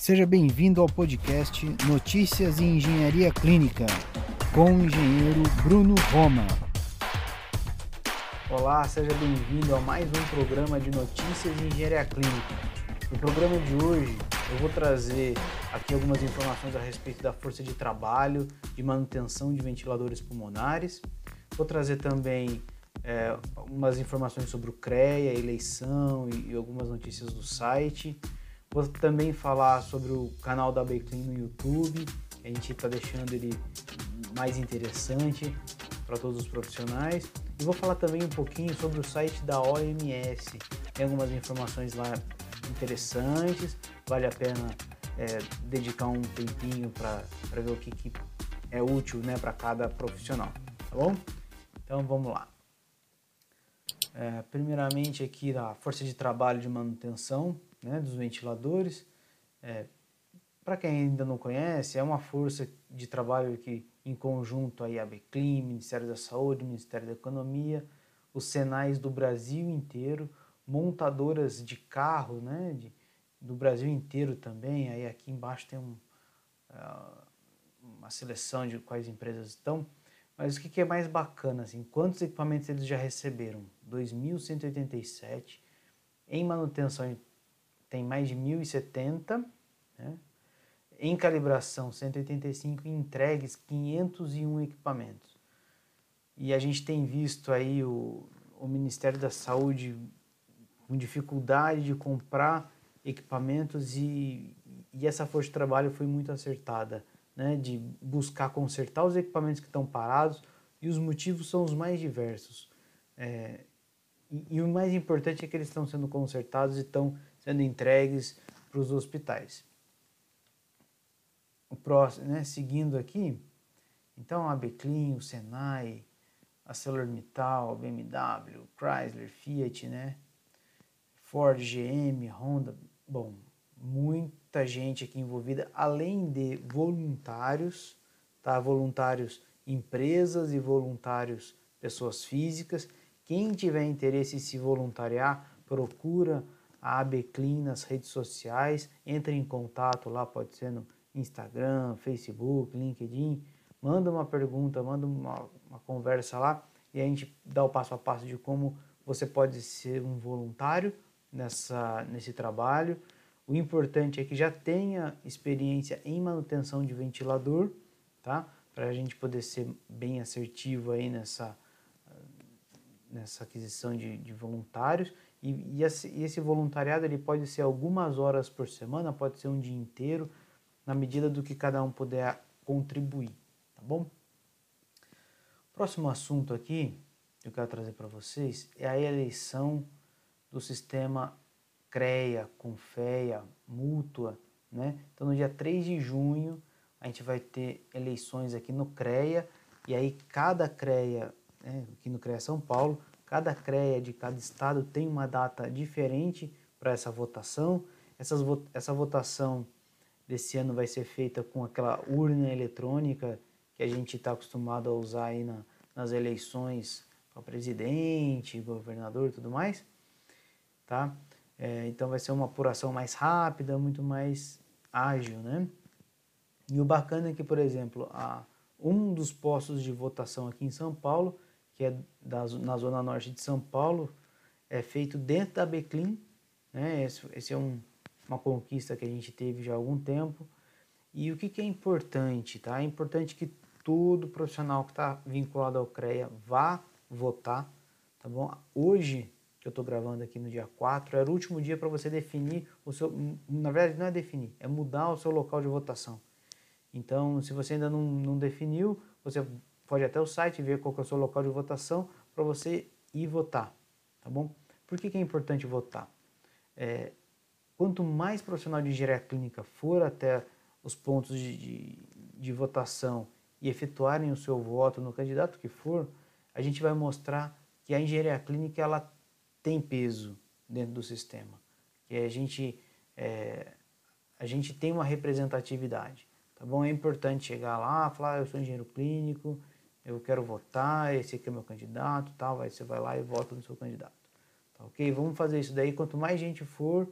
Seja bem-vindo ao podcast Notícias em Engenharia Clínica, com o engenheiro Bruno Roma. Olá, seja bem-vindo a mais um programa de Notícias em Engenharia Clínica. No programa de hoje, eu vou trazer aqui algumas informações a respeito da força de trabalho, de manutenção de ventiladores pulmonares. Vou trazer também é, umas informações sobre o CREA, eleição e, e algumas notícias do site. Vou também falar sobre o canal da Beclean no YouTube. A gente está deixando ele mais interessante para todos os profissionais. E vou falar também um pouquinho sobre o site da OMS. Tem algumas informações lá interessantes, vale a pena é, dedicar um tempinho para ver o que, que é útil né, para cada profissional, tá bom? Então vamos lá. É, primeiramente aqui a força de trabalho de manutenção né, dos ventiladores. É, Para quem ainda não conhece, é uma força de trabalho que, em conjunto, aí, a BECLIM, Ministério da Saúde, Ministério da Economia, os Senais do Brasil inteiro, montadoras de carro né, de, do Brasil inteiro também. Aí aqui embaixo tem um, uh, uma seleção de quais empresas estão. Mas o que, que é mais bacana? Assim, quantos equipamentos eles já receberam? 2.187. Em manutenção tem mais de 1.070, né? em calibração 185 e entregues 501 equipamentos. E a gente tem visto aí o, o Ministério da Saúde com dificuldade de comprar equipamentos e, e essa força de trabalho foi muito acertada, né? de buscar consertar os equipamentos que estão parados e os motivos são os mais diversos. É, e, e, o mais importante é que eles estão sendo consertados e estão sendo entregues para os hospitais. O próximo, né, seguindo aqui, então a Beclean, o Senai, a ArcelorMittal, BMW, Chrysler, Fiat, né, Ford, GM, Honda, bom, muita gente aqui envolvida, além de voluntários, tá? Voluntários empresas e voluntários pessoas físicas. Quem tiver interesse em se voluntariar, procura a AB Clean nas redes sociais, entre em contato lá, pode ser no Instagram, Facebook, LinkedIn, manda uma pergunta, manda uma, uma conversa lá e a gente dá o passo a passo de como você pode ser um voluntário nessa, nesse trabalho. O importante é que já tenha experiência em manutenção de ventilador, tá? Para a gente poder ser bem assertivo aí nessa, nessa aquisição de, de voluntários e, e, esse, voluntariado ele pode ser algumas horas por semana, pode ser um dia inteiro, na medida do que cada um puder contribuir, tá bom? Próximo assunto aqui que eu quero trazer para vocês é a eleição do sistema CREA, Confeia, Mútua, né? Então no dia 3 de junho a gente vai ter eleições aqui no CREA e aí cada CREA, né, aqui no CREA São Paulo, Cada CREA de cada estado tem uma data diferente para essa votação. Essas, essa votação desse ano vai ser feita com aquela urna eletrônica que a gente está acostumado a usar aí na, nas eleições para presidente, governador e tudo mais. Tá? É, então vai ser uma apuração mais rápida, muito mais ágil, né? E o bacana é que, por exemplo, a, um dos postos de votação aqui em São Paulo que é da, na zona norte de São Paulo, é feito dentro da Beclin. Né? Esse, esse é um, uma conquista que a gente teve já há algum tempo. E o que, que é importante? Tá? É importante que todo profissional que está vinculado ao CREA vá votar. Tá bom? Hoje, que eu estou gravando aqui no dia 4, era o último dia para você definir o seu. Na verdade, não é definir, é mudar o seu local de votação. Então, se você ainda não, não definiu, você pode até o site ver qual é o seu local de votação para você ir votar, tá bom? Por que, que é importante votar? É, quanto mais profissional de engenharia clínica for até os pontos de, de, de votação e efetuarem o seu voto no candidato que for, a gente vai mostrar que a engenharia clínica ela tem peso dentro do sistema, que a gente é, a gente tem uma representatividade, tá bom? É importante chegar lá, falar, ah, eu sou engenheiro clínico, eu quero votar, esse aqui é meu candidato, tal, aí você vai lá e vota no seu candidato. Tá ok? Vamos fazer isso daí, quanto mais gente for,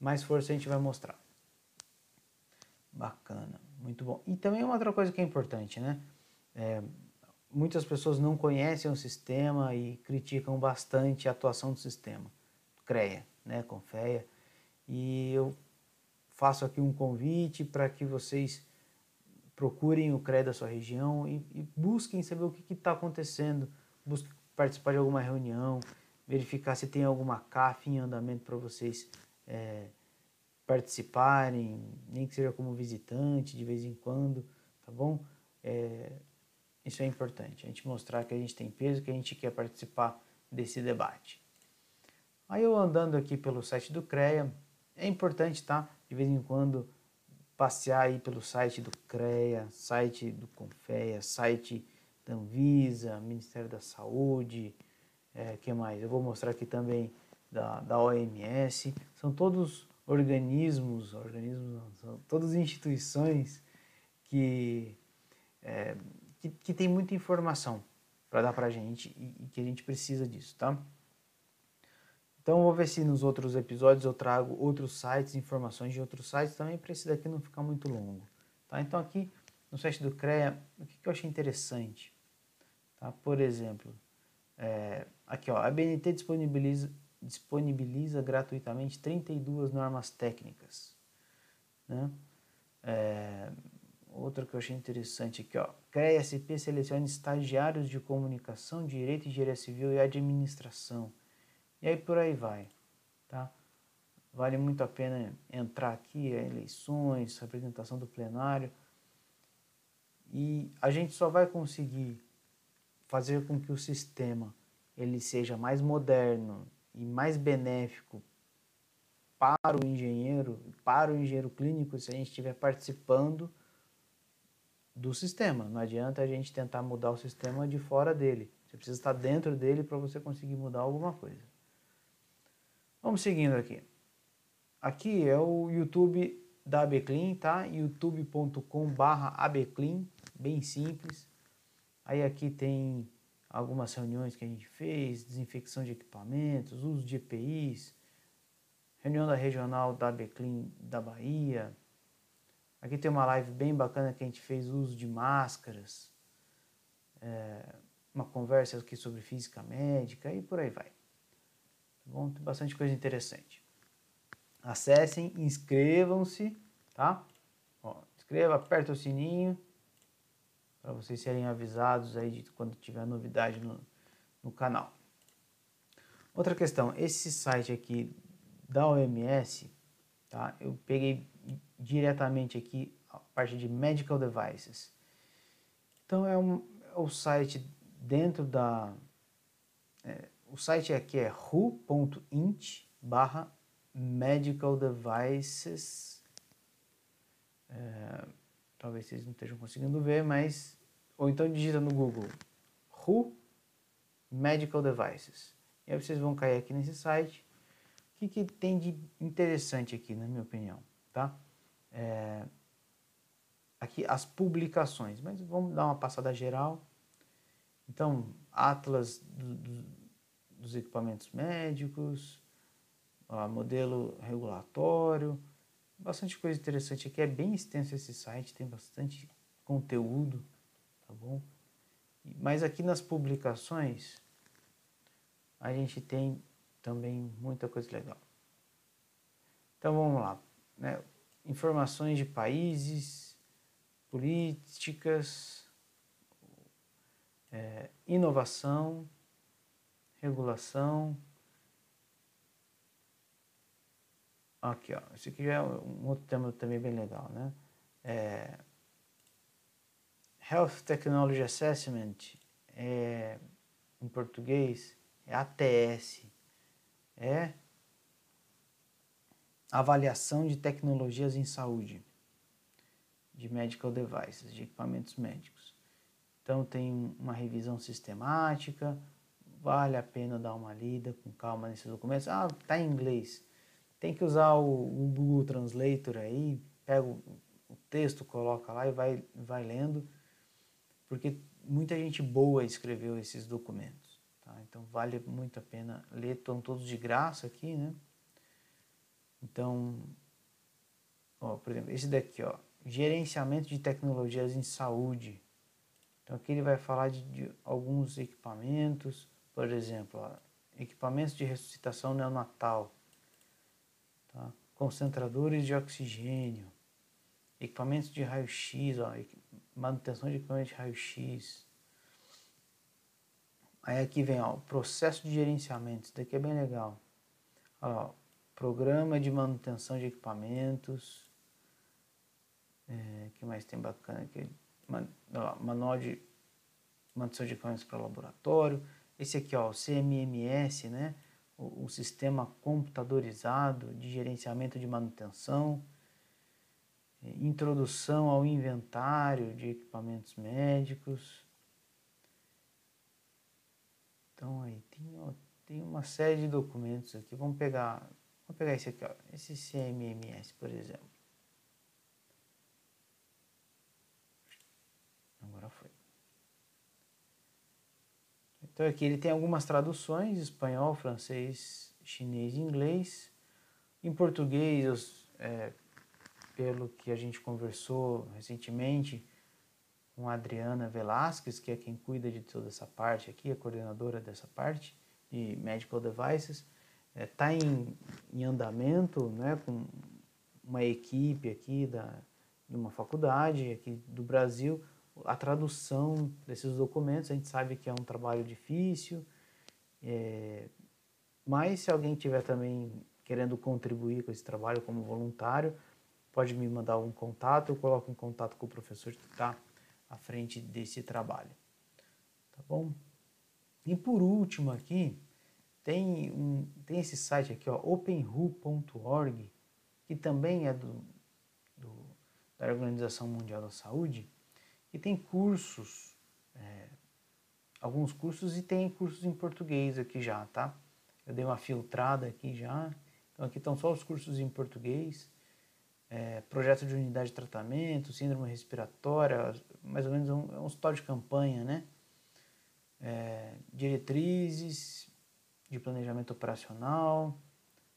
mais força a gente vai mostrar. Bacana, muito bom. E também uma outra coisa que é importante, né? É, muitas pessoas não conhecem o sistema e criticam bastante a atuação do sistema, CREA, né, Confeia. E eu faço aqui um convite para que vocês procurem o CREA da sua região e, e busquem saber o que está acontecendo, busquem participar de alguma reunião, verificar se tem alguma CAF em andamento para vocês é, participarem, nem que seja como visitante de vez em quando, tá bom? É, isso é importante, a gente mostrar que a gente tem peso, que a gente quer participar desse debate. Aí eu andando aqui pelo site do CREA, é importante, tá? De vez em quando passear aí pelo site do CREA, site do Confeia, site da Anvisa, Ministério da Saúde, é, que mais? Eu vou mostrar aqui também da, da OMS. São todos organismos, organismos não, são todas instituições que, é, que, que tem muita informação para dar para a gente e, e, que a gente precisa disso, tá? Então, vou ver se nos outros episódios eu trago outros sites, informações de outros sites também, para esse daqui não ficar muito longo, tá? Então, aqui no site do CREA, o que, que eu achei interessante? Tá? Por exemplo, é, aqui ó, a BNT disponibiliza, disponibiliza gratuitamente 32 normas técnicas. Né? É, outra que eu achei interessante aqui, ó. CREA-SP seleciona estagiários de comunicação, direito, engenharia civil e administração. E aí por aí vai, tá? Vale muito a pena entrar aqui, é eleições, representação do plenário. E a gente só vai conseguir fazer com que o sistema ele seja mais moderno e mais benéfico para o engenheiro, para o engenheiro clínico, se a gente estiver participando do sistema. Não adianta a gente tentar mudar o sistema de fora dele. Você precisa estar dentro dele para você conseguir mudar alguma coisa. Vamos seguindo aqui. Aqui é o YouTube da ABClean, tá? youtube.com/abclean, bem simples. Aí aqui tem algumas reuniões que a gente fez, desinfecção de equipamentos, uso de EPIs, reunião da regional da Beclin da Bahia. Aqui tem uma live bem bacana que a gente fez uso de máscaras, é, uma conversa aqui sobre física médica e por aí vai. Bom? Tem bastante coisa interessante. Acessem, inscrevam-se, tá? Ó, inscreva, aperta o sininho para vocês serem avisados aí de quando tiver novidade no, no canal. Outra questão, esse site aqui da OMS, tá? Eu peguei diretamente aqui a parte de medical devices. Então é, um, é o site dentro da é, o site aqui é who.int barra medical devices é, talvez vocês não estejam conseguindo ver, mas ou então digita no Google Who Medical Devices. E aí vocês vão cair aqui nesse site. O que, que tem de interessante aqui, na minha opinião, tá? É, aqui as publicações, mas vamos dar uma passada geral. Então, atlas do, dos equipamentos médicos, modelo regulatório, bastante coisa interessante aqui. É bem extenso esse site, tem bastante conteúdo tá bom? Mas aqui nas publicações a gente tem também muita coisa legal. Então vamos lá, né? Informações de países, políticas, é, inovação, regulação. Aqui, ó, esse aqui é um outro tema também bem legal, né? É, Health Technology Assessment, é, em português, é ATS, é avaliação de tecnologias em saúde, de medical devices, de equipamentos médicos. Então tem uma revisão sistemática, vale a pena dar uma lida com calma nesses documentos. Ah, tá em inglês. Tem que usar o, o Google Translator aí, pega o, o texto, coloca lá e vai, vai lendo porque muita gente boa escreveu esses documentos. Tá? Então vale muito a pena ler, estão todos de graça aqui, né? Então, ó, por exemplo, esse daqui, ó, gerenciamento de tecnologias em saúde. Então aqui ele vai falar de, de alguns equipamentos, por exemplo, equipamentos de ressuscitação neonatal, tá? concentradores de oxigênio, equipamentos de raio-x, manutenção de equipamentos de raio-x. Aí aqui vem o processo de gerenciamento, isso daqui é bem legal. Ó, programa de manutenção de equipamentos. É, que mais tem bacana aqui? manual de manutenção de equipamentos para laboratório. Esse aqui, ó, o CMMS, né? O, o, sistema computadorizado de gerenciamento de manutenção. É, introdução ao inventário de equipamentos médicos. Então aí tem, ó, tem uma série de documentos aqui. Vamos pegar, vamos pegar esse aqui, ó, esse CMMS, por exemplo. Agora foi. Então aqui ele tem algumas traduções, espanhol, francês, chinês e inglês. Em português, é, pelo que a gente conversou recentemente com a Adriana Velasquez, que é quem cuida de toda essa parte aqui, a coordenadora dessa parte de Medical Devices, está é, tá em, em andamento né, com uma equipe aqui da, de uma faculdade aqui do Brasil a tradução desses documentos. A gente sabe que é um trabalho difícil, é, mas se alguém tiver também querendo contribuir com esse trabalho como voluntário, pode me mandar um contato, eu coloco em contato com o professor que está à frente desse trabalho. Tá bom? E por último aqui, tem, um, tem esse site aqui, openru.org, que também é do, do, da Organização Mundial da Saúde, e tem cursos, é, alguns cursos e tem cursos em português aqui já, tá? Eu dei uma filtrada aqui já. Então aqui estão só os cursos em português. É, projeto de unidade de tratamento, síndrome respiratória, mais ou menos um, é um hospital de campanha, né? É, diretrizes de planejamento operacional,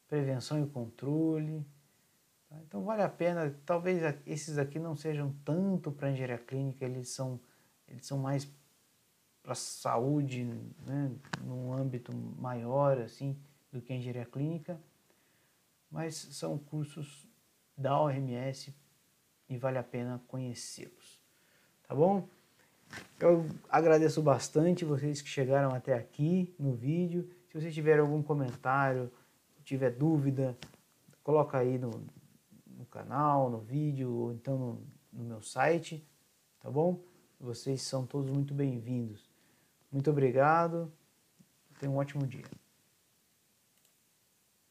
prevenção e controle, Tá? Então vale a pena, talvez esses aqui não sejam tanto para engenharia clínica, eles são, eles são mais para saúde, né, num âmbito maior assim do que a engenharia clínica, mas são cursos da OMS e vale a pena conhecê-los. Tá bom? Eu agradeço bastante vocês que chegaram até aqui no vídeo. Se vocês tiverem algum comentário, tiver dúvida, coloca aí no, no canal, no vídeo, ou então no, no meu site, tá bom? Vocês são todos muito bem-vindos. Muito obrigado, tenham um ótimo dia.